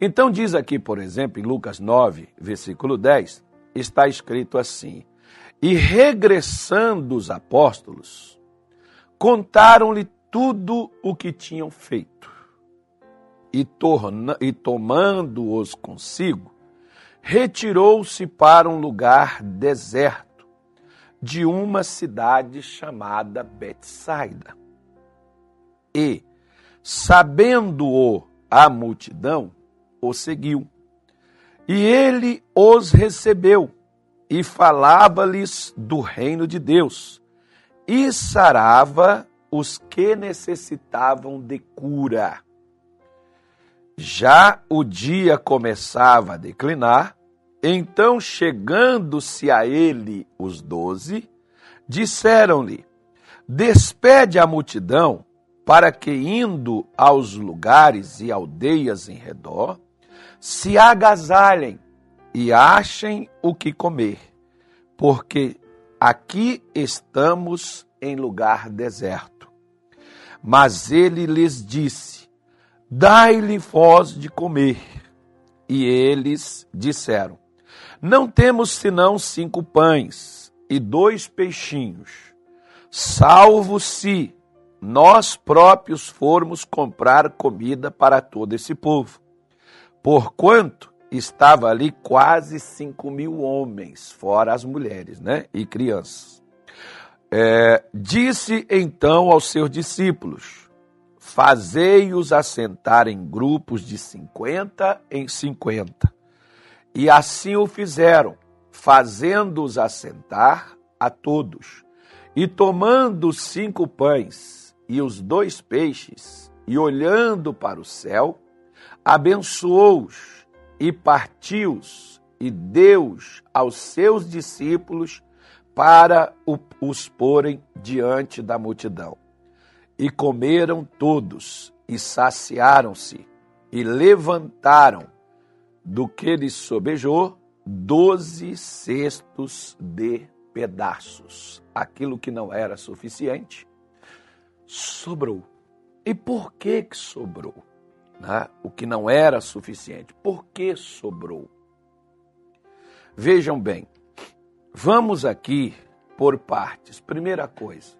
Então diz aqui, por exemplo, em Lucas 9, versículo 10, está escrito assim: E regressando os apóstolos, contaram-lhe tudo o que tinham feito. E, e tomando-os consigo, retirou-se para um lugar deserto de uma cidade chamada Betsaida. E, sabendo-o a multidão, o seguiu. E ele os recebeu e falava-lhes do reino de Deus e sarava os que necessitavam de cura. Já o dia começava a declinar, então, chegando-se a ele os doze, disseram-lhe: Despede a multidão, para que, indo aos lugares e aldeias em redor, se agasalhem e achem o que comer, porque aqui estamos em lugar deserto. Mas ele lhes disse: Dai-lhe voz de comer. E eles disseram: Não temos senão cinco pães e dois peixinhos, salvo se nós próprios formos comprar comida para todo esse povo porquanto estava ali quase cinco mil homens, fora as mulheres né, e crianças. É, disse então aos seus discípulos: Fazei-os assentar em grupos de cinquenta em cinquenta. E assim o fizeram, fazendo-os assentar a todos. E tomando cinco pães e os dois peixes, e olhando para o céu, abençoou-os e partiu-os e deu-os aos seus discípulos para os porem diante da multidão. E comeram todos e saciaram-se e levantaram do que lhes sobejou doze cestos de pedaços. Aquilo que não era suficiente sobrou. E por que que sobrou? Né, o que não era suficiente. Por que sobrou? Vejam bem, vamos aqui por partes. Primeira coisa,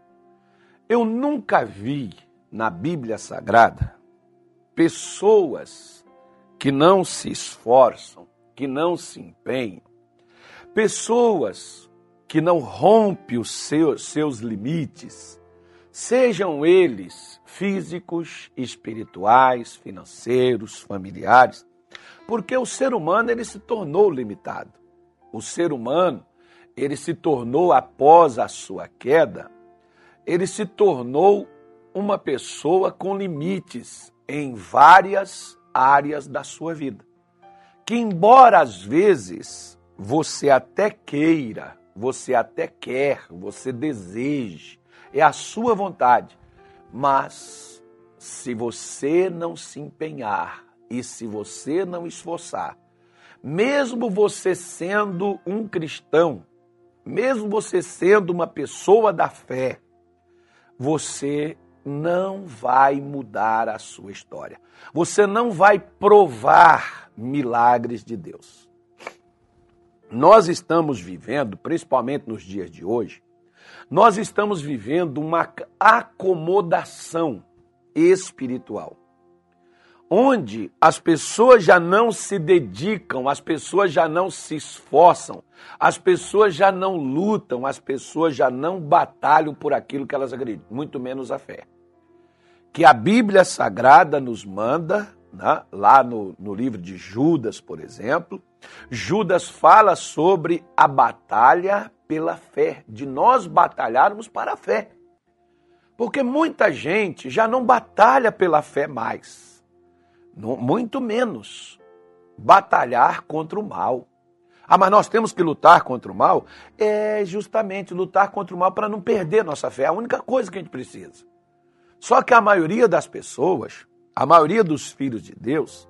eu nunca vi na Bíblia Sagrada pessoas que não se esforçam, que não se empenham, pessoas que não rompem os seus, seus limites, sejam eles físicos, espirituais, financeiros, familiares, porque o ser humano ele se tornou limitado. O ser humano, ele se tornou após a sua queda, ele se tornou uma pessoa com limites em várias áreas da sua vida. Que embora às vezes você até queira, você até quer, você deseje, é a sua vontade. Mas se você não se empenhar e se você não esforçar, mesmo você sendo um cristão, mesmo você sendo uma pessoa da fé, você não vai mudar a sua história. Você não vai provar milagres de Deus. Nós estamos vivendo, principalmente nos dias de hoje, nós estamos vivendo uma acomodação espiritual, onde as pessoas já não se dedicam, as pessoas já não se esforçam, as pessoas já não lutam, as pessoas já não batalham por aquilo que elas acreditam, muito menos a fé. Que a Bíblia Sagrada nos manda, né, lá no, no livro de Judas, por exemplo, Judas fala sobre a batalha pela fé, de nós batalharmos para a fé. Porque muita gente já não batalha pela fé mais, muito menos batalhar contra o mal. Ah, mas nós temos que lutar contra o mal? É justamente lutar contra o mal para não perder nossa fé. É a única coisa que a gente precisa. Só que a maioria das pessoas, a maioria dos filhos de Deus,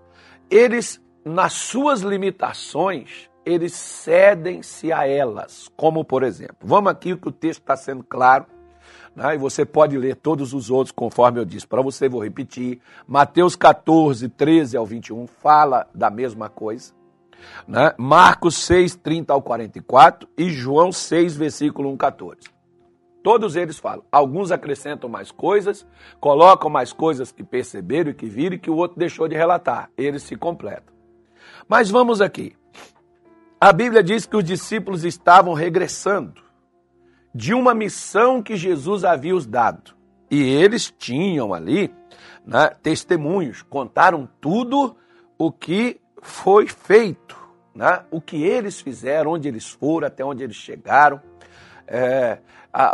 eles, nas suas limitações, eles cedem-se a elas. Como, por exemplo, vamos aqui que o texto está sendo claro, Né? E você pode ler todos os outros, conforme eu disse. Para você, vou repetir. Mateus 14, 13 ao 21, fala da mesma coisa. Né? Marcos 6, 30 ao 44 e João 6, versículo 1, 14. Todos eles falam. Alguns acrescentam mais coisas, colocam mais coisas que perceberam e que viram e que o outro deixou de relatar. Eles se completam. Mas vamos aqui. A Bíblia diz que os discípulos estavam regressando de uma missão que Jesus havia os dado. E eles tinham ali né, testemunhos, contaram tudo o que foi feito, né, o que eles fizeram, onde eles foram, até onde eles chegaram, é,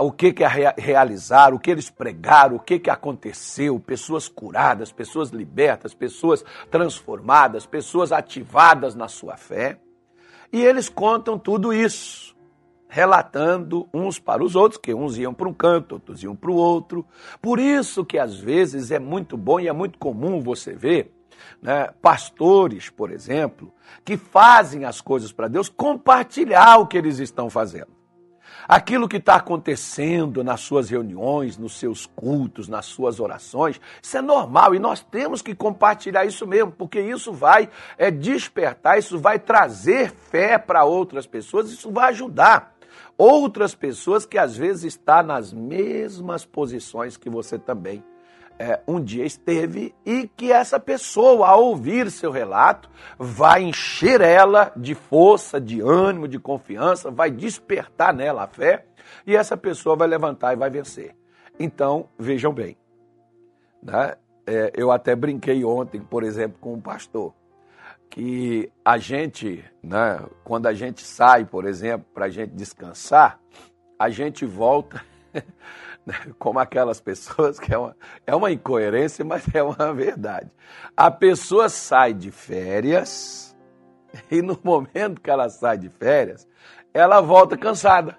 o que, que realizaram, o que eles pregaram, o que, que aconteceu, pessoas curadas, pessoas libertas, pessoas transformadas, pessoas ativadas na sua fé. E eles contam tudo isso relatando uns para os outros, que uns iam para um canto, outros iam para o outro. Por isso que às vezes é muito bom e é muito comum você ver né, pastores, por exemplo, que fazem as coisas para Deus, compartilhar o que eles estão fazendo. Aquilo que está acontecendo nas suas reuniões, nos seus cultos, nas suas orações, isso é normal e nós temos que compartilhar isso mesmo, porque isso vai é, despertar, isso vai trazer fé para outras pessoas, isso vai ajudar outras pessoas que às vezes está nas mesmas posições que você também é, um dia esteve e que essa pessoa, ao ouvir seu relato, vai encher ela de força, de ânimo, de confiança, vai despertar nela a fé e essa pessoa vai levantar e vai vencer. Então, vejam bem, né? É, eu até brinquei ontem, por exemplo, com um pastor que a gente, né, quando a gente sai, por exemplo, para a gente descansar, a gente volta como aquelas pessoas, que é uma, é uma incoerência, mas é uma verdade. A pessoa sai de férias e no momento que ela sai de férias, ela volta cansada.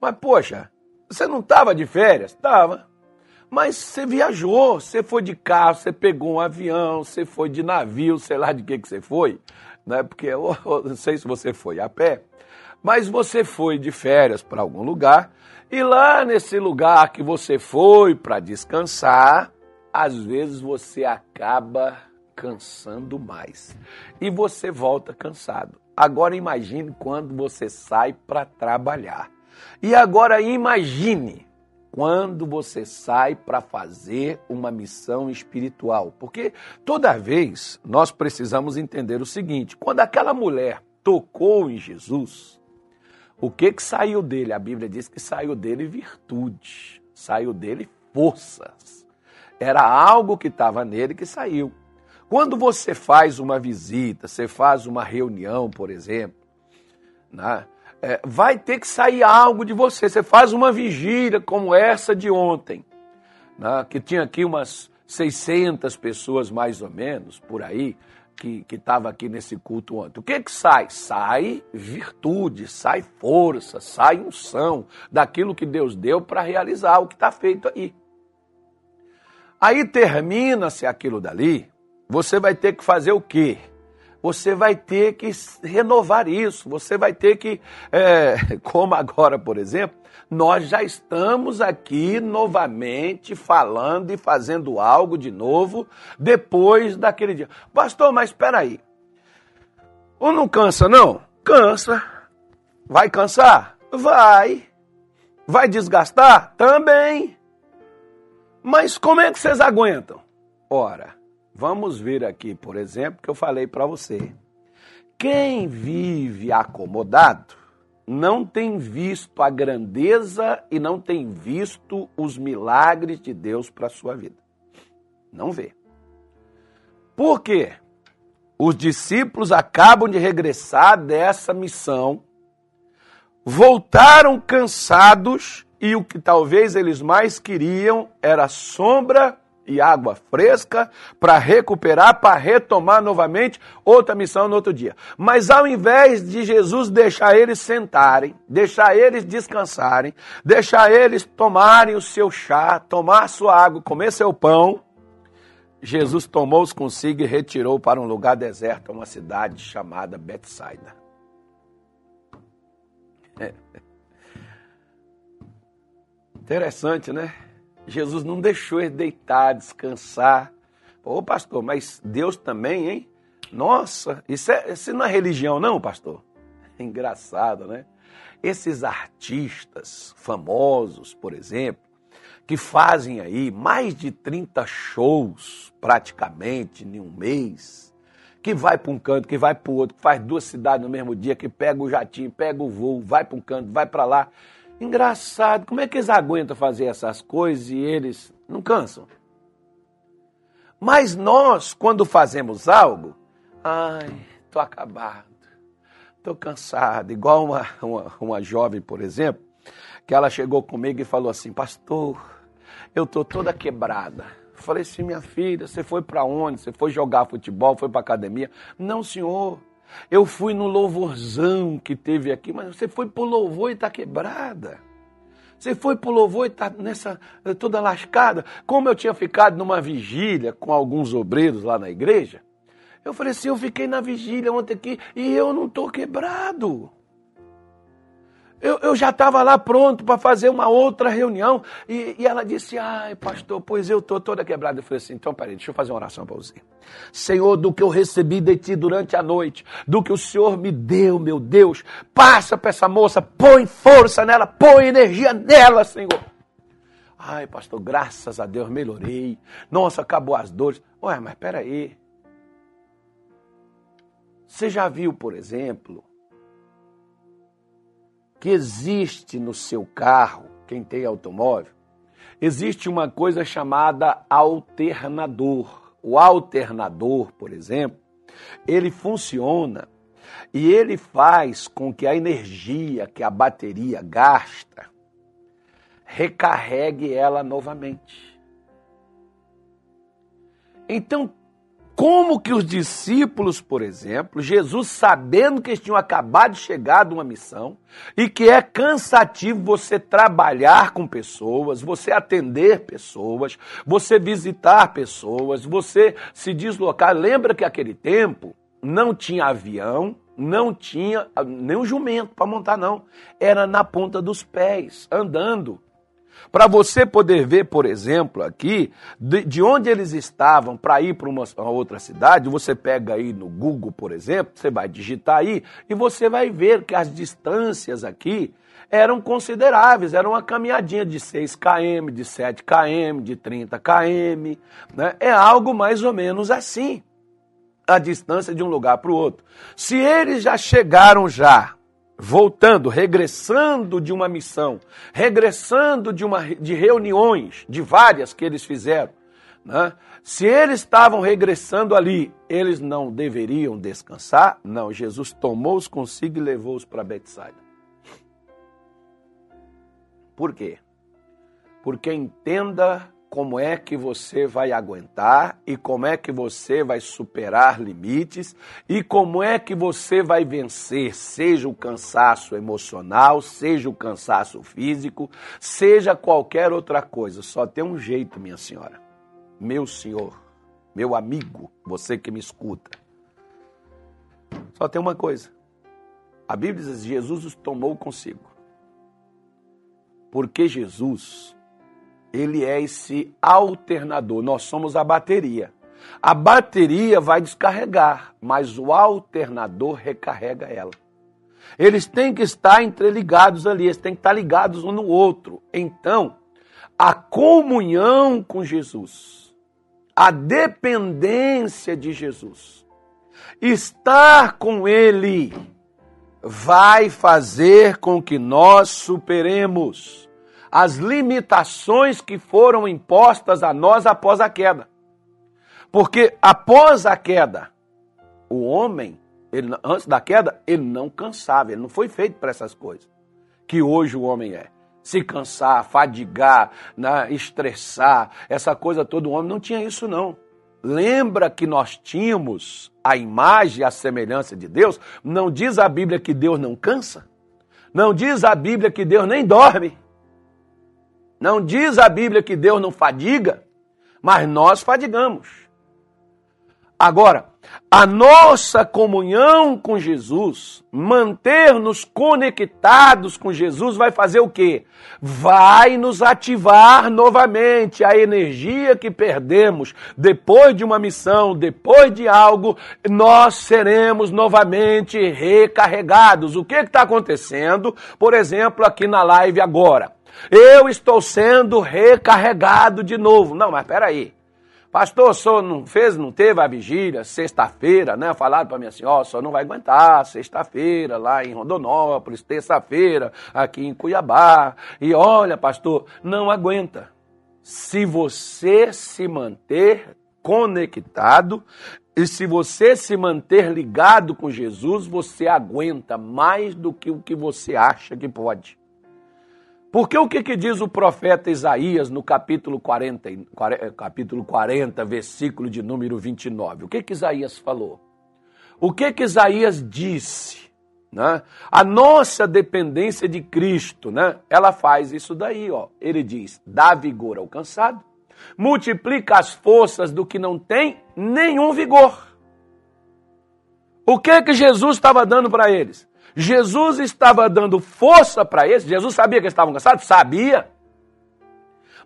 Mas, poxa, você não estava de férias? Estava. Mas você viajou, você foi de carro, você pegou um avião, você foi de navio, sei lá de que, que você foi, né? Porque eu não sei se você foi a pé, mas você foi de férias para algum lugar e lá nesse lugar que você foi para descansar, às vezes você acaba cansando mais e você volta cansado. Agora imagine quando você sai para trabalhar. E agora imagine quando você sai para fazer uma missão espiritual. Porque toda vez nós precisamos entender o seguinte: quando aquela mulher tocou em Jesus, o que que saiu dele? A Bíblia diz que saiu dele virtude, saiu dele forças. Era algo que estava nele que saiu. Quando você faz uma visita, você faz uma reunião, por exemplo, né? é, vai ter que sair algo de você. Você faz uma vigília como essa de ontem, né, que tinha aqui umas 600 pessoas mais ou menos, por aí, que estava aqui nesse culto ontem. O que que sai? Sai virtude, sai força, sai unção daquilo que Deus deu para realizar o que está feito aí. Aí termina-se aquilo dali, você vai ter que fazer o quê? você vai ter que renovar isso, você vai ter que, é, como agora, por exemplo, nós já estamos aqui novamente falando e fazendo algo de novo depois daquele dia. Pastor, mas espera aí. Ou não cansa, não? Cansa. Vai cansar? Vai. Vai desgastar? Também. Mas como é que vocês aguentam? Ora, Vamos ver aqui, por exemplo, que eu falei para você. Quem vive acomodado não tem visto a grandeza e não tem visto os milagres de Deus para a sua vida. Não vê. Por quê? Os discípulos acabam de regressar dessa missão, voltaram cansados e o que talvez eles mais queriam era sombra e água fresca para recuperar, para retomar novamente outra missão no outro dia. Mas ao invés de Jesus deixar eles sentarem, deixar eles descansarem, deixar eles tomarem o seu chá, tomar sua água, comer seu pão, Jesus tomou-os consigo e retirou para um lugar deserto, uma cidade chamada Betsaida. Interessante, né? Jesus não deixou ele deitar, descansar. Ô, pastor, mas Deus também, hein? Nossa, isso, é, isso não é religião, não, pastor? Engraçado, né? Esses artistas famosos, por exemplo, que fazem aí mais de 30 shows praticamente em um mês, que vai para um canto, que vai para o outro, que faz duas cidades no mesmo dia, que pega o jatinho, pega o voo, vai para um canto, vai para lá. Engraçado, como é que eles aguentam fazer essas coisas e eles não cansam? Mas nós, quando fazemos algo, ai, tô acabado, tô cansado. Igual uma, uma, uma jovem, por exemplo, que ela chegou comigo e falou assim, pastor, eu tô toda quebrada. Falei assim, minha filha, você foi para onde? Você foi jogar futebol, foi para academia? Não, senhor. Eu fui no louvorzão que teve aqui, mas você foi pro louvor e está quebrada. Você foi pro louvor e está nessa toda lascada. Como eu tinha ficado numa vigília com alguns obreiros lá na igreja, eu falei assim, eu fiquei na vigília ontem aqui e eu não estou quebrado. Eu, eu já estava lá pronto para fazer uma outra reunião. E, e, ela disse: Ai, pastor, pois eu estou toda quebrada. Eu falei assim: então, peraí, deixa eu fazer uma oração para você. Senhor, do que eu recebi de ti durante a noite, do que o Senhor me deu, meu Deus, passa para essa moça, põe força nela, põe energia nela, Senhor. Ai, pastor, graças a Deus melhorei. Nossa, acabou as dores. Ué, mas peraí. Você já viu, por exemplo, que existe no seu carro, quem tem automóvel, existe uma coisa chamada alternador. O alternador, por exemplo, ele funciona e ele faz com que a energia que a bateria gasta recarregue ela novamente. Então, como que os discípulos, por exemplo, Jesus sabendo que eles tinham acabado de chegar de uma missão e que é cansativo você trabalhar com pessoas, você atender pessoas, você visitar pessoas, você se deslocar. Lembra que aquele tempo não tinha avião, não tinha nem um jumento para montar, não. Era na ponta dos pés, andando. Para você poder ver, por exemplo, aqui, de, de onde eles estavam para ir para uma, uma, outra cidade, você pega aí no Google, por exemplo, você vai digitar aí e você vai ver que as distâncias aqui eram consideráveis, era uma caminhadinha de 6 km, de 7 km, de 30 km, né? É algo mais ou menos assim, a distância de um lugar para o outro. Se eles já chegaram já voltando, regressando de uma missão, regressando de, uma, de reuniões, de várias que eles fizeram, né? se eles estavam regressando ali, eles não deveriam descansar? Não, Jesus tomou-os consigo e levou-os para Betsaida. Por quê? Porque entenda como é que você vai aguentar e como é que você vai superar limites e como é que você vai vencer, seja o cansaço emocional, seja o cansaço físico, seja qualquer outra coisa. Só tem um jeito, minha senhora, meu senhor, meu amigo, você que me escuta. Só tem uma coisa. A Bíblia diz: Jesus os tomou consigo. Porque Jesus ele é esse alternador. Nós somos a bateria. A bateria vai descarregar, mas o alternador recarrega ela. Eles têm que estar entreligados ali, eles têm que estar ligados um no outro. Então, a comunhão com Jesus, a dependência de Jesus, estar com Ele, vai fazer com que nós superemos as limitações que foram impostas a nós após a queda. Porque após a queda, o homem, ele, antes da queda, ele não cansava, ele não foi feito para essas coisas que hoje o homem é. Se cansar, fadigar, né, estressar, essa coisa toda, o homem não tinha isso não. Lembra que nós tínhamos a imagem e a semelhança de Deus? Não diz a Bíblia que Deus não cansa? Não diz a Bíblia que Deus nem dorme? Não diz a Bíblia que Deus não fadiga, mas nós fadigamos. Agora, a nossa comunhão com Jesus, manter-nos conectados com Jesus, vai fazer o quê? Vai nos ativar novamente a energia que perdemos depois de uma missão, depois de algo, nós seremos novamente recarregados. O que está acontecendo, por exemplo, aqui na live agora? Eu estou sendo recarregado de novo. Não, mas peraí. Pastor, senhor não fez, não teve a vigília, sexta-feira, né? Falaram para mim assim, ó, oh, senhor não vai aguentar, sexta-feira, lá em Rondonópolis, terça-feira, aqui em Cuiabá. E olha, pastor, não aguenta. Se você se manter conectado e se você se manter ligado com Jesus, você aguenta mais do que o que você acha que pode. Porque o que, que diz o profeta Isaías no capítulo 40, eh, capítulo 40, versículo de número 29? O que, que Isaías falou? O que, que Isaías disse? Né? A nossa dependência de Cristo, né? ela faz isso daí. Ó. Ele diz: dá vigor ao cansado, multiplica as forças do que não tem nenhum vigor. O que que Jesus estava dando para eles? Jesus estava dando força para eles. Jesus sabia que eles estavam cansados? Sabia.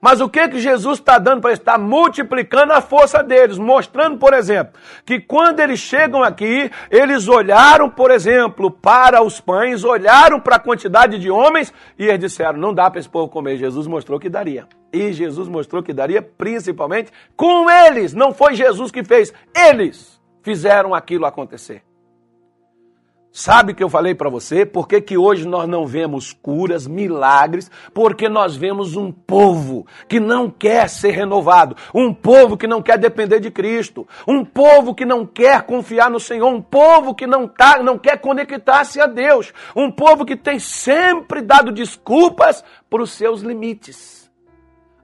Mas o que que Jesus está dando para eles? Está multiplicando a força deles, mostrando, por exemplo, que quando eles chegam aqui, eles olharam, por exemplo, para os pães, olharam para a quantidade de homens e eles disseram: não dá para esse povo comer. Jesus mostrou que daria. E Jesus mostrou que daria principalmente com eles. Não foi Jesus que fez, eles fizeram aquilo acontecer. Sabe que eu falei para você? Por que, que hoje nós não vemos curas, milagres? Porque nós vemos um povo que não quer ser renovado, um povo que não quer depender de Cristo, um povo que não quer confiar no Senhor, um povo que não, tá, não quer conectar-se a Deus, um povo que tem sempre dado desculpas para os seus limites.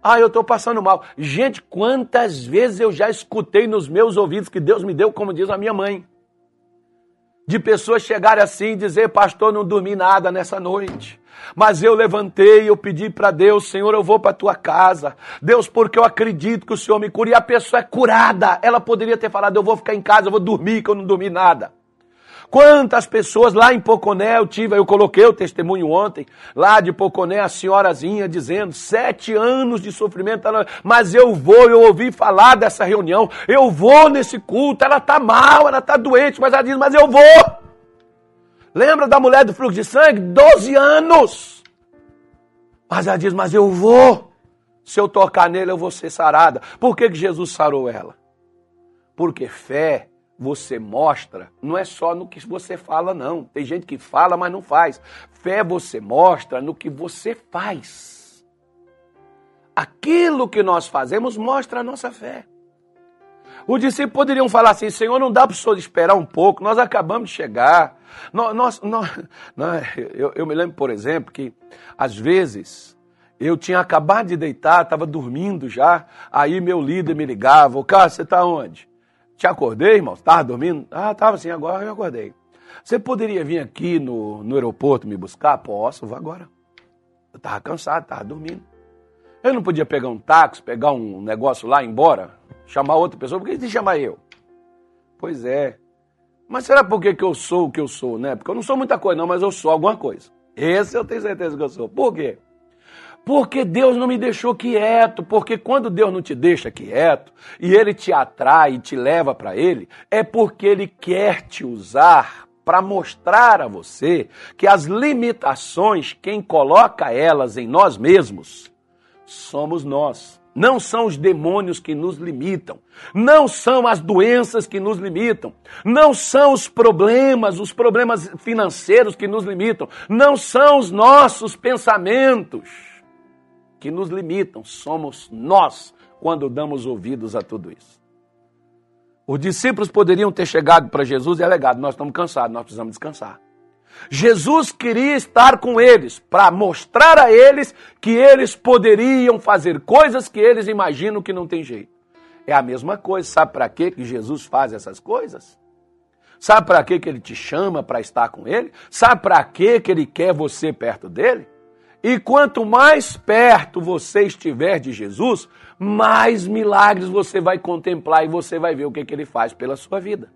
Ah, eu estou passando mal. Gente, quantas vezes eu já escutei nos meus ouvidos que Deus me deu, como diz a minha mãe de pessoas chegarem assim e dizer, pastor, não dormi nada nessa noite. Mas eu levantei, eu pedi para Deus, Senhor, eu vou para tua casa. Deus, porque eu acredito que o Senhor me cura. E a pessoa é curada. Ela poderia ter falado, eu vou ficar em casa, eu vou dormir, que eu não dormi nada. Quantas pessoas lá em Poconé eu tive, eu coloquei o testemunho ontem, lá de Poconé, a senhorazinha dizendo, sete anos de sofrimento, mas eu vou, eu ouvi falar dessa reunião, eu vou nesse culto, ela está mal, ela está doente, mas ela diz, mas eu vou. Lembra da mulher do fluxo de sangue? Doze anos. Mas ela diz, mas eu vou. Se eu tocar nele, eu vou ser sarada. Por que, que Jesus sarou ela? Porque fé você mostra, não é só no que você fala, não. Tem gente que fala, mas não faz. Fé você mostra no que você faz. Aquilo que nós fazemos mostra a nossa fé. Os discípulos poderiam falar assim: Senhor, não dá para o senhor esperar um pouco, nós acabamos de chegar. Nós, nós, nós, eu, eu me lembro, por exemplo, que às vezes eu tinha acabado de deitar, estava dormindo já, aí meu líder me ligava: Ô, Cássio, você está onde? Te acordei, irmão? Estava dormindo? Ah, estava assim, agora eu acordei. Você poderia vir aqui no, no aeroporto me buscar? Posso, vou agora. Eu estava cansado, estava dormindo. Eu não podia pegar um táxi, pegar um negócio lá, ir embora, chamar outra pessoa, por que de chamar eu? Pois é. Mas será por que eu sou o que eu sou, né? Porque eu não sou muita coisa, não, mas eu sou alguma coisa. Esse eu tenho certeza que eu sou. Por quê? Porque Deus não me deixou quieto, porque quando Deus não te deixa quieto e ele te atrai e te leva para ele, é porque ele quer te usar para mostrar a você que as limitações, quem coloca elas em nós mesmos, somos nós. Não são os demônios que nos limitam, não são as doenças que nos limitam, não são os problemas, os problemas financeiros que nos limitam, não são os nossos pensamentos que nos limitam somos nós quando damos ouvidos a tudo isso. Os discípulos poderiam ter chegado para Jesus e alegado: Nós estamos cansados, nós precisamos descansar. Jesus queria estar com eles para mostrar a eles que eles poderiam fazer coisas que eles imaginam que não tem jeito. É a mesma coisa, sabe para que Jesus faz essas coisas? Sabe para que ele te chama para estar com ele? Sabe para que ele quer você perto dele? E quanto mais perto você estiver de Jesus, mais milagres você vai contemplar e você vai ver o que, que ele faz pela sua vida.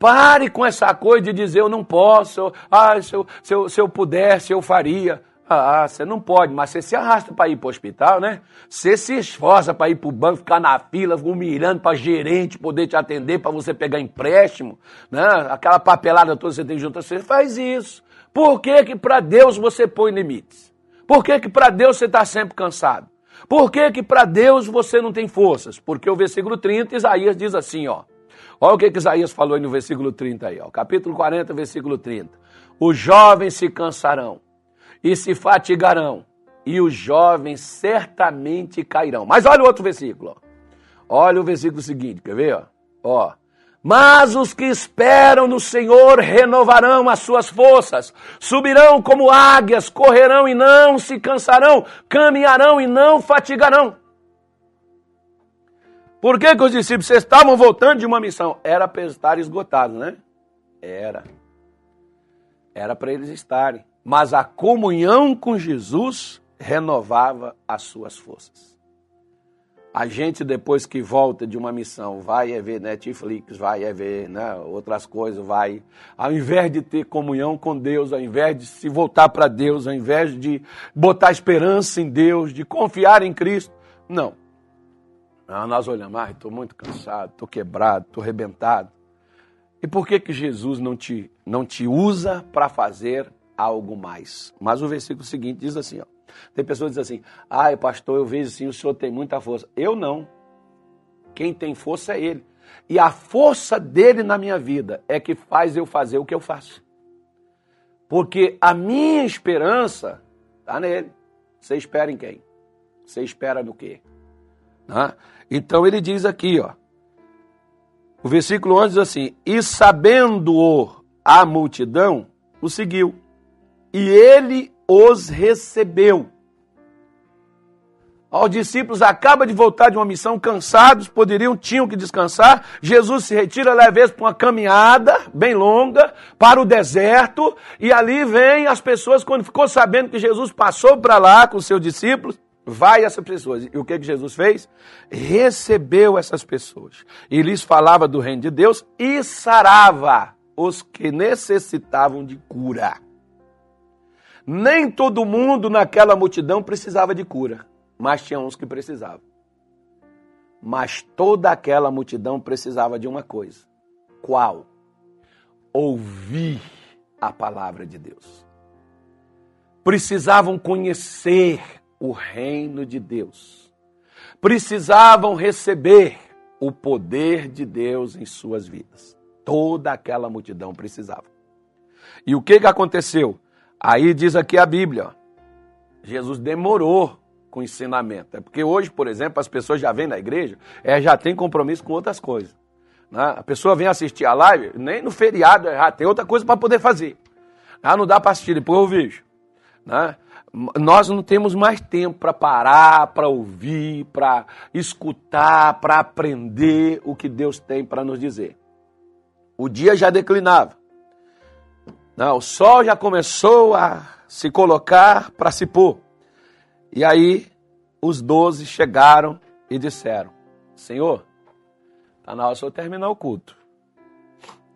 Pare com essa coisa de dizer eu não posso, ah, se eu, se eu, se eu pudesse, eu faria. Ah, você não pode, mas você se arrasta para ir para o hospital, né? Você se esforça para ir para o banco, ficar na fila, mirando para gerente poder te atender, para você pegar empréstimo, né? Aquela papelada toda que você tem junto, você faz isso. Por que que para Deus você põe limites? Por que que para Deus você está sempre cansado? Por que que para Deus você não tem forças? Porque o versículo 30, Isaías diz assim, ó. Olha o que, que Isaías falou aí no versículo 30 aí, ó. Capítulo 40, versículo 30. Os jovens se cansarão e se fatigarão, e os jovens certamente cairão. Mas olha o outro versículo. Ó. Olha o versículo seguinte, quer ver? Ó? ó. Mas os que esperam no Senhor renovarão as suas forças, subirão como águias, correrão e não se cansarão, caminharão e não fatigarão. Por que, que os discípulos estavam voltando de uma missão? Era para estar esgotados, né? Era. Era para eles estarem mas a comunhão com Jesus renovava as suas forças. A gente, depois que volta de uma missão, vai é ver Netflix, vai é ver né, outras coisas, vai. Ao invés de ter comunhão com Deus, ao invés de se voltar para Deus, ao invés de botar esperança em Deus, de confiar em Cristo, não. Ah, nós olhamos, ah, estou muito cansado, estou quebrado, estou arrebentado. E por que, que Jesus não te, não te usa para fazer algo mais. Mas o versículo seguinte diz assim, ó. Tem pessoas que dizem assim: "Ai, pastor, eu vejo assim, o senhor tem muita força". Eu não. Quem tem força é ele. E a força dele na minha vida é que faz eu fazer o que eu faço. Porque a minha esperança está nele. Você espera em quem? Você espera no quê? Então ele diz aqui, ó. O versículo 11 diz assim: E sabendo-o a multidão, o seguiu e ele os recebeu. Os discípulos acabam de voltar de uma missão cansados, poderiam, tinham que descansar. Jesus se retira, leva eles para uma caminhada bem longa, para o deserto, e ali vem as pessoas, quando ficou sabendo que Jesus passou para lá com seus discípulos, vai essas pessoas. E o que, que Jesus fez? Recebeu essas pessoas. E lhes falava do reino de Deus e sarava os que necessitavam de cura. Nem todo mundo naquela multidão precisava de cura, mas tinha uns que precisavam. Mas toda aquela multidão precisava de uma coisa. Qual? Ouvir a palavra de Deus. Precisavam conhecer o reino de Deus. Precisavam receber o poder de Deus em suas vidas. Toda aquela multidão precisava. E o que, que aconteceu? Aí diz aqui a Bíblia, Jesus demorou com o ensinamento. É porque hoje, por exemplo, as pessoas já vêm na igreja, é, já tem compromisso com outras coisas. Né? A pessoa vem assistir a live, nem no feriado, já tem outra coisa para poder fazer. Ah, não dá para assistir, depois eu vejo. Né? Nós não temos mais tempo para parar, para ouvir, para escutar, para aprender o que Deus tem para nos dizer. O dia já declinava. Não, o sol já começou a se colocar para se pôr. E aí os doze chegaram e disseram: Senhor, está na hora de terminar o culto.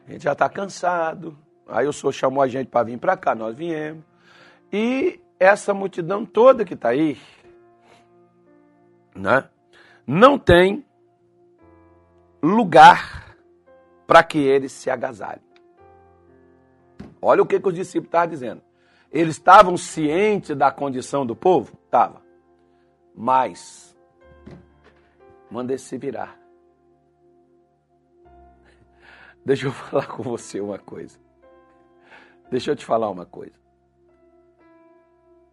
A gente já está cansado. Aí o senhor chamou a gente para vir para cá, nós viemos. E essa multidão toda que está aí, né, não tem lugar para que eles se agasalhem. Olha o que, que os discípulos estavam dizendo. Eles estavam cientes da condição do povo? Estava. Mas, manda se virar. Deixa eu falar com você uma coisa. Deixa eu te falar uma coisa.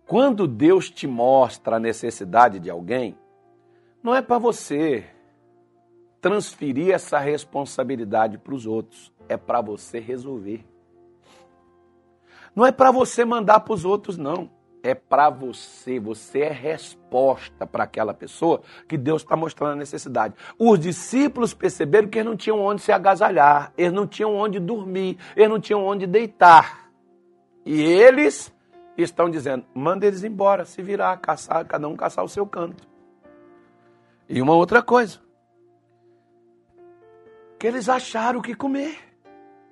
Quando Deus te mostra a necessidade de alguém, não é para você transferir essa responsabilidade para os outros, é para você resolver. Não é para você mandar para os outros, não. É para você. Você é resposta para aquela pessoa que Deus está mostrando a necessidade. Os discípulos perceberam que eles não tinham onde se agasalhar, eles não tinham onde dormir, eles não tinham onde deitar. E eles estão dizendo: manda eles embora, se virar, caçar, cada um caçar o seu canto. E uma outra coisa: que eles acharam o que comer.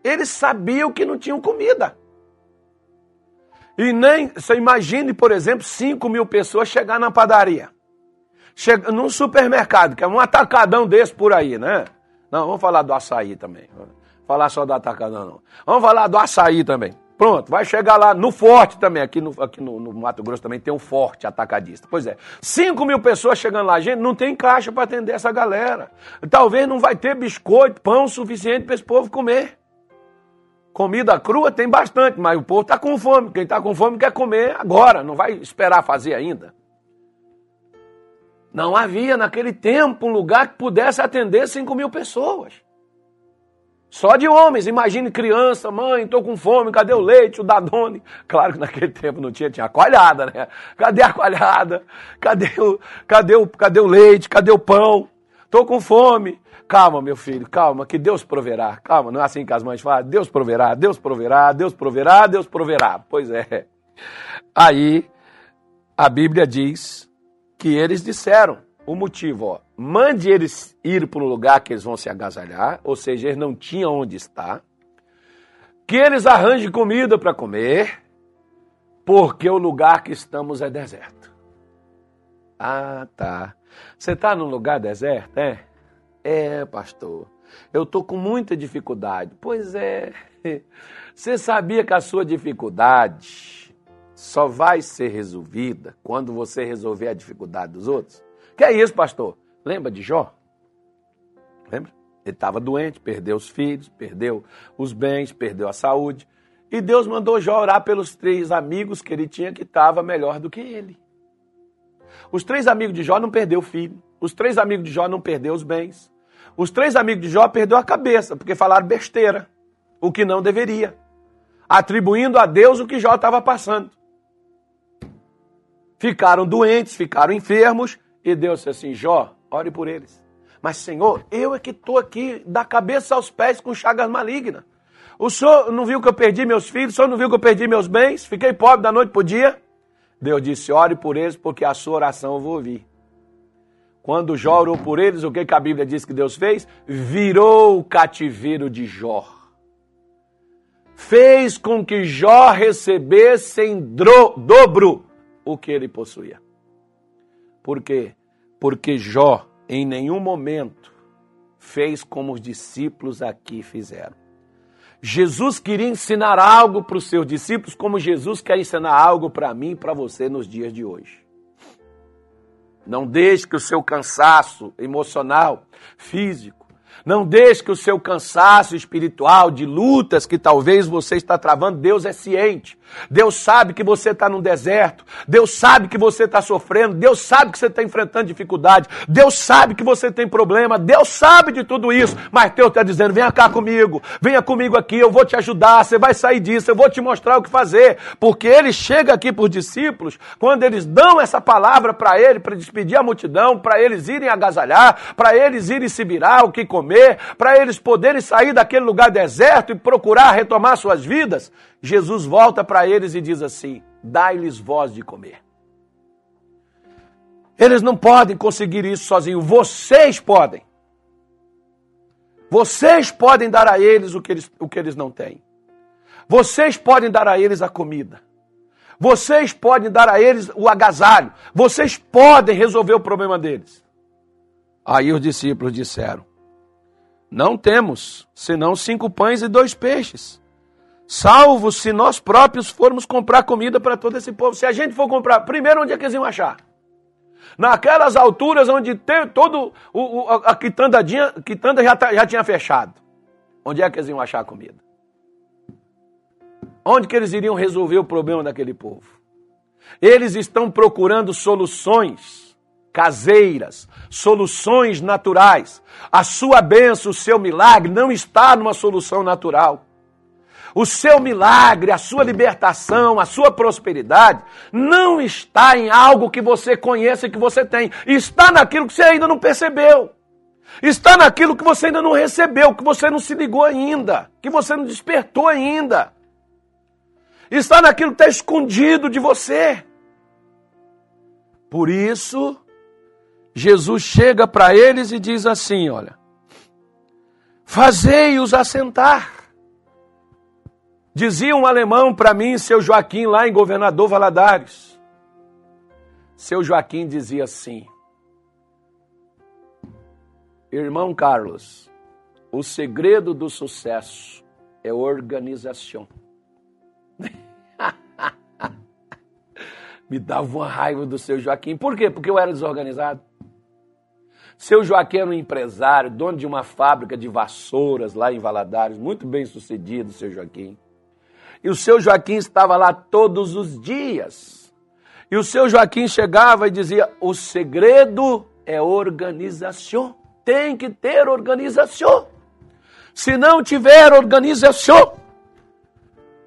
Eles sabiam que não tinham comida. E nem, você imagine, por exemplo, 5 mil pessoas chegar na padaria. Chega num supermercado, que é um atacadão desse por aí, né? Não, vamos falar do açaí também. Falar só do atacadão, não. Vamos falar do açaí também. Pronto, vai chegar lá no Forte também. Aqui, no, aqui no, no Mato Grosso também tem um Forte atacadista. Pois é, 5 mil pessoas chegando lá. Gente, não tem caixa para atender essa galera. Talvez não vai ter biscoito, pão suficiente para esse povo comer. Comida crua tem bastante, mas o povo está com fome. Quem está com fome quer comer agora, não vai esperar fazer ainda. Não havia naquele tempo um lugar que pudesse atender 5 mil pessoas. Só de homens, imagine criança, mãe, estou com fome, cadê o leite, o dadone? Claro que naquele tempo não tinha, tinha a coalhada, né? Cadê a coalhada? Cadê o, cadê o, cadê o leite? Cadê o pão? Estou com fome. Calma, meu filho, calma, que Deus proverá. Calma, não é assim que as mães falam? Deus proverá, Deus proverá, Deus proverá, Deus proverá. Pois é. Aí a Bíblia diz que eles disseram o motivo, ó, mande eles ir para um lugar que eles vão se agasalhar, ou seja, eles não tinham onde estar. Que eles arranjem comida para comer, porque o lugar que estamos é deserto. Ah, tá. Você está num lugar deserto, é? É, pastor, eu estou com muita dificuldade. Pois é, você sabia que a sua dificuldade só vai ser resolvida quando você resolver a dificuldade dos outros? Que é isso, pastor? Lembra de Jó? Lembra? Ele estava doente, perdeu os filhos, perdeu os bens, perdeu a saúde. E Deus mandou Jó orar pelos três amigos que ele tinha que estava melhor do que ele. Os três amigos de Jó não perdeu o filho. Os três amigos de Jó não perdeu os bens. Os três amigos de Jó perdeu a cabeça, porque falaram besteira, o que não deveria, atribuindo a Deus o que Jó estava passando. Ficaram doentes, ficaram enfermos, e Deus disse assim: Jó, ore por eles. Mas, Senhor, eu é que estou aqui da cabeça aos pés com chagas malignas. O senhor não viu que eu perdi meus filhos? O senhor não viu que eu perdi meus bens? Fiquei pobre da noite para o dia? Deus disse: ore por eles, porque a sua oração eu vou ouvir. Quando Jó orou por eles, o que, que a Bíblia diz que Deus fez? Virou o cativeiro de Jó. Fez com que Jó recebesse em dobro o que ele possuía. Por quê? Porque Jó, em nenhum momento, fez como os discípulos aqui fizeram. Jesus queria ensinar algo para os seus discípulos, como Jesus quer ensinar algo para mim e para você nos dias de hoje. Não deixe que o seu cansaço emocional, físico, não deixe que o seu cansaço espiritual de lutas que talvez você está travando, Deus é ciente. Deus sabe que você está no deserto. Deus sabe que você está sofrendo. Deus sabe que você está enfrentando dificuldade. Deus sabe que você tem problema. Deus sabe de tudo isso. Mas Deus está dizendo: venha cá comigo. Venha comigo aqui. Eu vou te ajudar. Você vai sair disso. Eu vou te mostrar o que fazer. Porque ele chega aqui para os discípulos, quando eles dão essa palavra para ele, para despedir a multidão, para eles irem agasalhar, para eles irem se virar o que comer, para eles poderem sair daquele lugar deserto e procurar retomar suas vidas. Jesus volta para eles e diz assim: dai-lhes voz de comer. Eles não podem conseguir isso sozinhos, vocês podem. Vocês podem dar a eles o que eles, o que eles não têm. Vocês podem dar a eles a comida. Vocês podem dar a eles o agasalho. Vocês podem resolver o problema deles. Aí os discípulos disseram: Não temos senão cinco pães e dois peixes salvo se nós próprios formos comprar comida para todo esse povo. Se a gente for comprar, primeiro onde é que eles iam achar? Naquelas alturas onde tem todo o, o, a quitanda, quitanda já, tá, já tinha fechado. Onde é que eles iam achar comida? Onde que eles iriam resolver o problema daquele povo? Eles estão procurando soluções caseiras, soluções naturais. A sua bênção, o seu milagre não está numa solução natural. O seu milagre, a sua libertação, a sua prosperidade não está em algo que você conhece e que você tem. Está naquilo que você ainda não percebeu. Está naquilo que você ainda não recebeu, que você não se ligou ainda, que você não despertou ainda. Está naquilo que está escondido de você. Por isso, Jesus chega para eles e diz assim: Olha, fazei-os assentar. Dizia um alemão para mim, seu Joaquim, lá em Governador Valadares. Seu Joaquim dizia assim: Irmão Carlos, o segredo do sucesso é organização. Me dava uma raiva do seu Joaquim. Por quê? Porque eu era desorganizado. Seu Joaquim era um empresário, dono de uma fábrica de vassouras lá em Valadares, muito bem sucedido, seu Joaquim. E o seu Joaquim estava lá todos os dias. E o seu Joaquim chegava e dizia: o segredo é organização. Tem que ter organização. Se não tiver organização,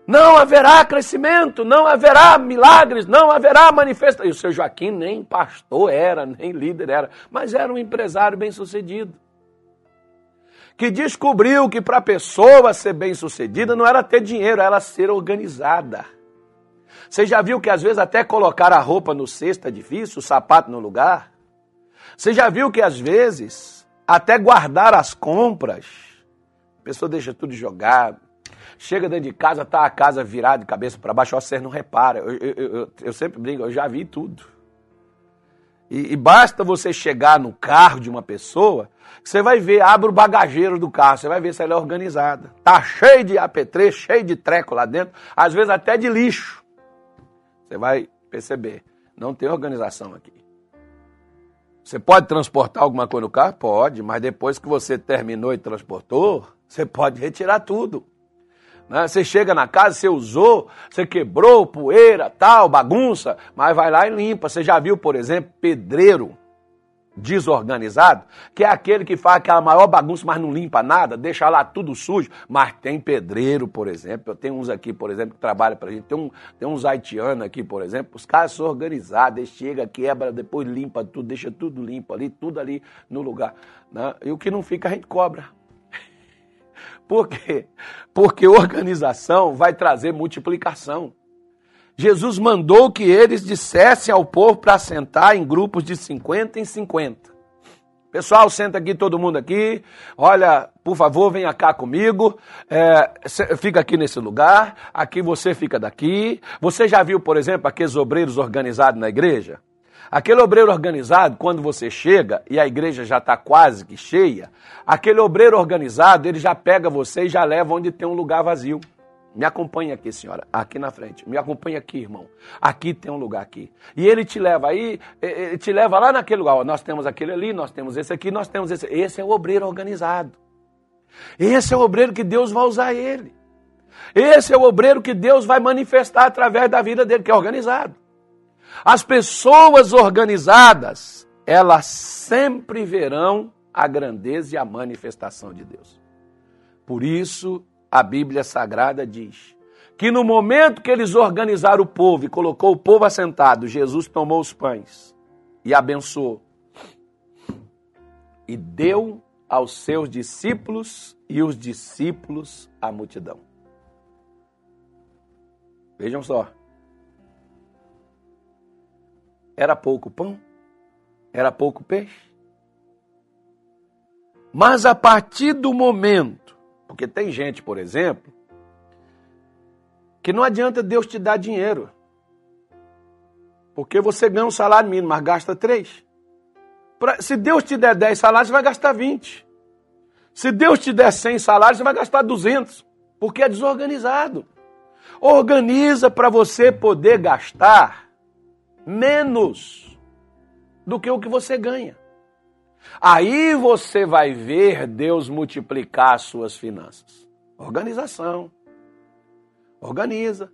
não haverá crescimento, não haverá milagres, não haverá manifestação. E o seu Joaquim nem pastor era, nem líder era, mas era um empresário bem sucedido que descobriu que para a pessoa ser bem-sucedida não era ter dinheiro, era ser organizada. Você já viu que às vezes até colocar a roupa no cesto é difícil, o sapato no lugar? Você já viu que às vezes até guardar as compras, a pessoa deixa tudo jogado, chega dentro de casa, tá a casa virada de cabeça para baixo, você não repara. Eu, eu, eu, eu sempre brinco, eu já vi tudo. E, e, basta você chegar no carro de uma pessoa, você vai ver, abre o bagageiro do carro, você vai ver se ela é organizada. Tá cheio de apetrecho, cheio de treco lá dentro, às vezes até de lixo. Você vai perceber, não tem organização aqui. Você pode transportar alguma coisa no carro? Pode, mas depois que você terminou e transportou, você pode retirar tudo. Né? Você chega na casa, você usou, você quebrou, poeira, tal, bagunça, mas vai lá e limpa. Você já viu, por exemplo, pedreiro desorganizado, que é aquele que faz aquela maior bagunça, mas não limpa nada, deixa lá tudo sujo. Mas tem pedreiro, por exemplo. Eu tenho uns aqui, por exemplo, que trabalham pra gente. Tem, um, tem uns haitianos aqui, por exemplo. Os caras são organizados, eles chegam, quebra, depois limpa tudo, deixa tudo limpo ali, tudo ali no lugar. Né? E o que não fica, a gente cobra. Por quê? Porque organização vai trazer multiplicação. Jesus mandou que eles dissessem ao povo para sentar em grupos de 50 em 50. Pessoal, senta aqui, todo mundo aqui. Olha, por favor, venha cá comigo. É, fica aqui nesse lugar. Aqui você fica daqui. Você já viu, por exemplo, aqueles obreiros organizados na igreja? Aquele obreiro organizado, quando você chega e a igreja já está quase que cheia, aquele obreiro organizado, ele já pega você e já leva onde tem um lugar vazio. Me acompanha aqui, senhora, aqui na frente. Me acompanha aqui, irmão. Aqui tem um lugar aqui. E ele te leva aí, ele te leva lá naquele lugar. Ó, nós temos aquele ali, nós temos esse aqui, nós temos esse. Esse é o obreiro organizado. Esse é o obreiro que Deus vai usar ele. Esse é o obreiro que Deus vai manifestar através da vida dele, que é organizado. As pessoas organizadas, elas sempre verão a grandeza e a manifestação de Deus. Por isso, a Bíblia Sagrada diz que no momento que eles organizaram o povo e colocou o povo assentado, Jesus tomou os pães e abençoou e deu aos seus discípulos e os discípulos à multidão. Vejam só. Era pouco pão? Era pouco peixe? Mas a partir do momento, porque tem gente, por exemplo, que não adianta Deus te dar dinheiro. Porque você ganha um salário mínimo, mas gasta três. Se Deus te der 10 salários, você vai gastar 20. Se Deus te der 100 salários, você vai gastar 200. Porque é desorganizado. Organiza para você poder gastar menos do que o que você ganha. Aí você vai ver Deus multiplicar as suas finanças. Organização. Organiza.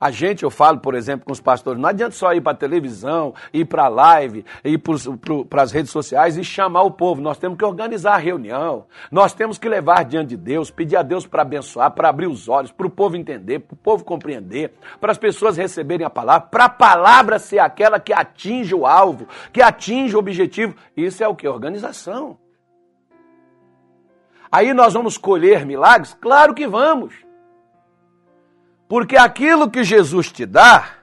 A gente, eu falo, por exemplo, com os pastores, não adianta só ir para a televisão, ir para a live, ir para as redes sociais e chamar o povo. Nós temos que organizar a reunião. Nós temos que levar diante de Deus, pedir a Deus para abençoar, para abrir os olhos, para o povo entender, para o povo compreender, para as pessoas receberem a palavra, para a palavra ser aquela que atinge o alvo, que atinge o objetivo. Isso é o que? Organização. Aí nós vamos colher milagres? Claro que vamos. Porque aquilo que Jesus te dá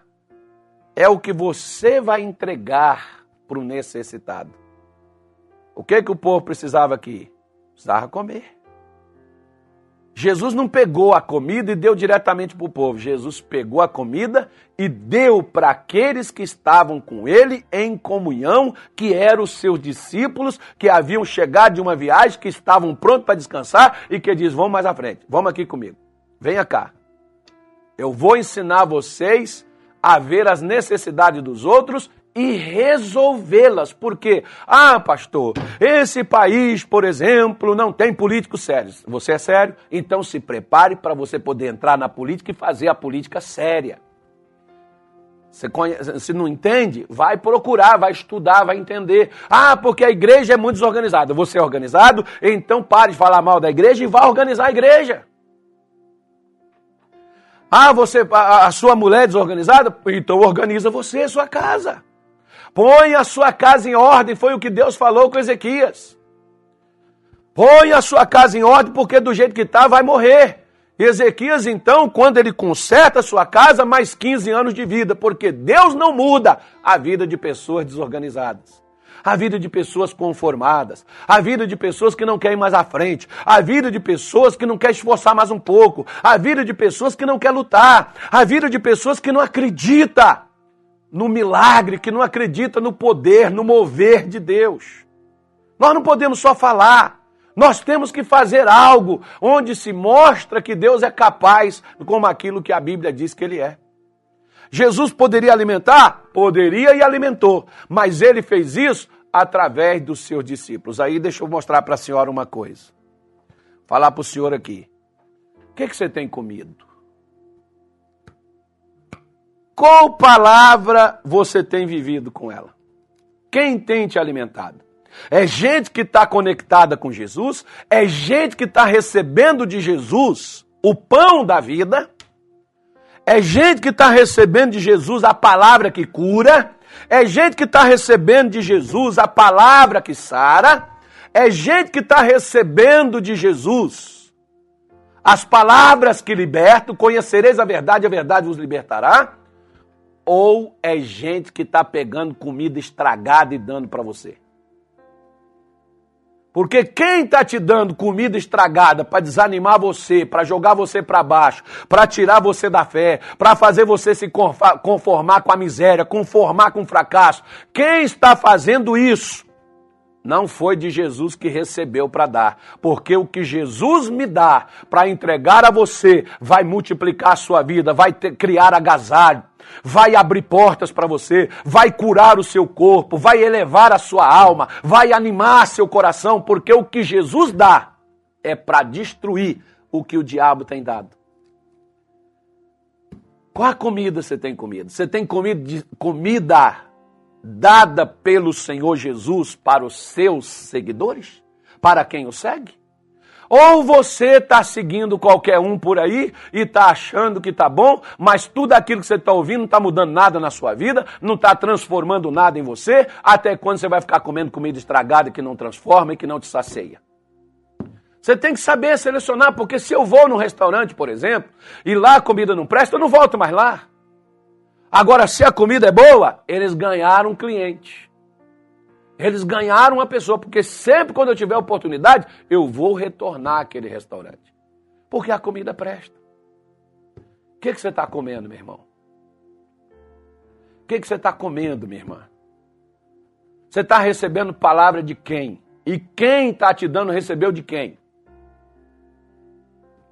é o que você vai entregar para o necessitado. O que, que o povo precisava aqui? Precisava comer. Jesus não pegou a comida e deu diretamente para o povo. Jesus pegou a comida e deu para aqueles que estavam com ele em comunhão, que eram os seus discípulos, que haviam chegado de uma viagem, que estavam prontos para descansar e que diz: Vamos mais à frente, vamos aqui comigo, venha cá. Eu vou ensinar vocês a ver as necessidades dos outros e resolvê-las. Por quê? Ah, pastor, esse país, por exemplo, não tem políticos sérios. Você é sério? Então se prepare para você poder entrar na política e fazer a política séria. Você conhece, se não entende, vai procurar, vai estudar, vai entender. Ah, porque a igreja é muito desorganizada. Você é organizado? Então pare de falar mal da igreja e vá organizar a igreja. Ah, você, a, a sua mulher é desorganizada? Então organiza você, a sua casa. Põe a sua casa em ordem, foi o que Deus falou com Ezequias. Põe a sua casa em ordem, porque do jeito que está vai morrer. Ezequias, então, quando ele conserta a sua casa, mais 15 anos de vida, porque Deus não muda a vida de pessoas desorganizadas. A vida de pessoas conformadas, a vida de pessoas que não querem mais à frente, a vida de pessoas que não querem esforçar mais um pouco, a vida de pessoas que não querem lutar, a vida de pessoas que não acreditam no milagre, que não acredita no poder, no mover de Deus. Nós não podemos só falar, nós temos que fazer algo onde se mostra que Deus é capaz, como aquilo que a Bíblia diz que Ele é. Jesus poderia alimentar? Poderia e alimentou, mas ele fez isso através dos seus discípulos. Aí deixa eu mostrar para a senhora uma coisa. Falar para o senhor aqui. O que, que você tem comido? Qual palavra você tem vivido com ela? Quem tem te alimentado? É gente que está conectada com Jesus? É gente que está recebendo de Jesus o pão da vida? É gente que está recebendo de Jesus a palavra que cura? É gente que está recebendo de Jesus a palavra que sara? É gente que está recebendo de Jesus as palavras que libertam? Conhecereis a verdade, a verdade vos libertará? ou é gente que está pegando comida estragada e dando para você? Porque quem está te dando comida estragada para desanimar você, para jogar você para baixo, para tirar você da fé, para fazer você se conformar com a miséria, conformar com o fracasso, quem está fazendo isso não foi de Jesus que recebeu para dar, porque o que Jesus me dá para entregar a você vai multiplicar a sua vida, vai ter, criar agasalho, vai abrir portas para você, vai curar o seu corpo, vai elevar a sua alma, vai animar seu coração, porque o que Jesus dá é para destruir o que o diabo tem dado. Qual comida você tem comido? Você tem comido comida dada pelo Senhor Jesus para os seus seguidores? Para quem o segue? Ou você está seguindo qualquer um por aí e está achando que está bom, mas tudo aquilo que você está ouvindo não está mudando nada na sua vida, não está transformando nada em você, até quando você vai ficar comendo comida estragada que não transforma e que não te sacia. Você tem que saber selecionar, porque se eu vou num restaurante, por exemplo, e lá a comida não presta, eu não volto mais lá. Agora, se a comida é boa, eles ganharam um cliente. Eles ganharam uma pessoa, porque sempre quando eu tiver oportunidade, eu vou retornar àquele restaurante. Porque a comida presta. O que, que você está comendo, meu irmão? O que, que você está comendo, minha irmã? Você está recebendo palavra de quem? E quem está te dando recebeu de quem?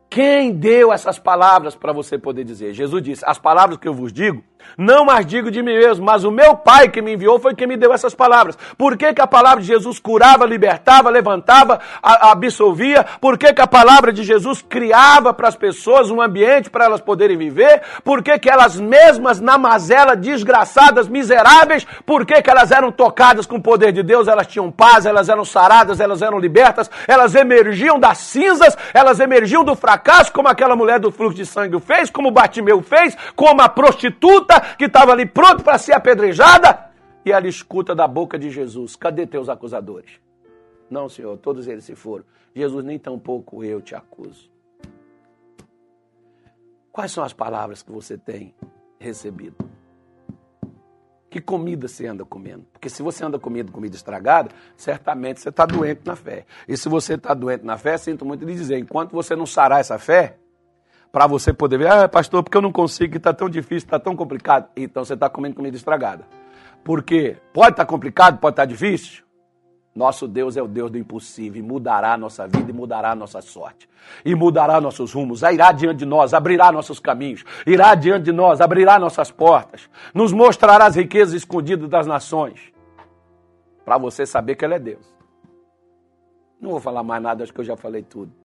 Quem deu essas palavras para você poder dizer? Jesus disse: As palavras que eu vos digo, não as digo de mim mesmo, mas o meu Pai que me enviou foi quem me deu essas palavras. Por que, que a palavra de Jesus curava, libertava, levantava, absolvia? Por que, que a palavra de Jesus criava para as pessoas um ambiente para elas poderem viver? Por que, que elas mesmas, na mazela, desgraçadas, miseráveis, por que, que elas eram tocadas com o poder de Deus? Elas tinham paz, elas eram saradas, elas eram libertas, elas emergiam das cinzas, elas emergiam do fracasso, como aquela mulher do fluxo de sangue fez, como Batimeu fez, como a prostituta que estava ali pronto para ser apedrejada, e ela escuta da boca de Jesus: Cadê teus acusadores? Não, Senhor, todos eles se foram. Jesus, nem tampouco eu te acuso. Quais são as palavras que você tem recebido? Que comida você anda comendo? Porque se você anda comendo comida estragada, certamente você está doente na fé. E se você está doente na fé, sinto muito lhe dizer, enquanto você não sarar essa fé, para você poder ver, ah, pastor, porque eu não consigo, está tão difícil, está tão complicado. Então você está comendo comida estragada. Porque pode estar tá complicado, pode estar tá difícil, nosso Deus é o Deus do impossível e mudará a nossa vida e mudará a nossa sorte. E mudará nossos rumos, irá diante de nós, abrirá nossos caminhos, irá diante de nós, abrirá nossas portas, nos mostrará as riquezas escondidas das nações. Para você saber que Ele é Deus. Não vou falar mais nada, acho que eu já falei tudo.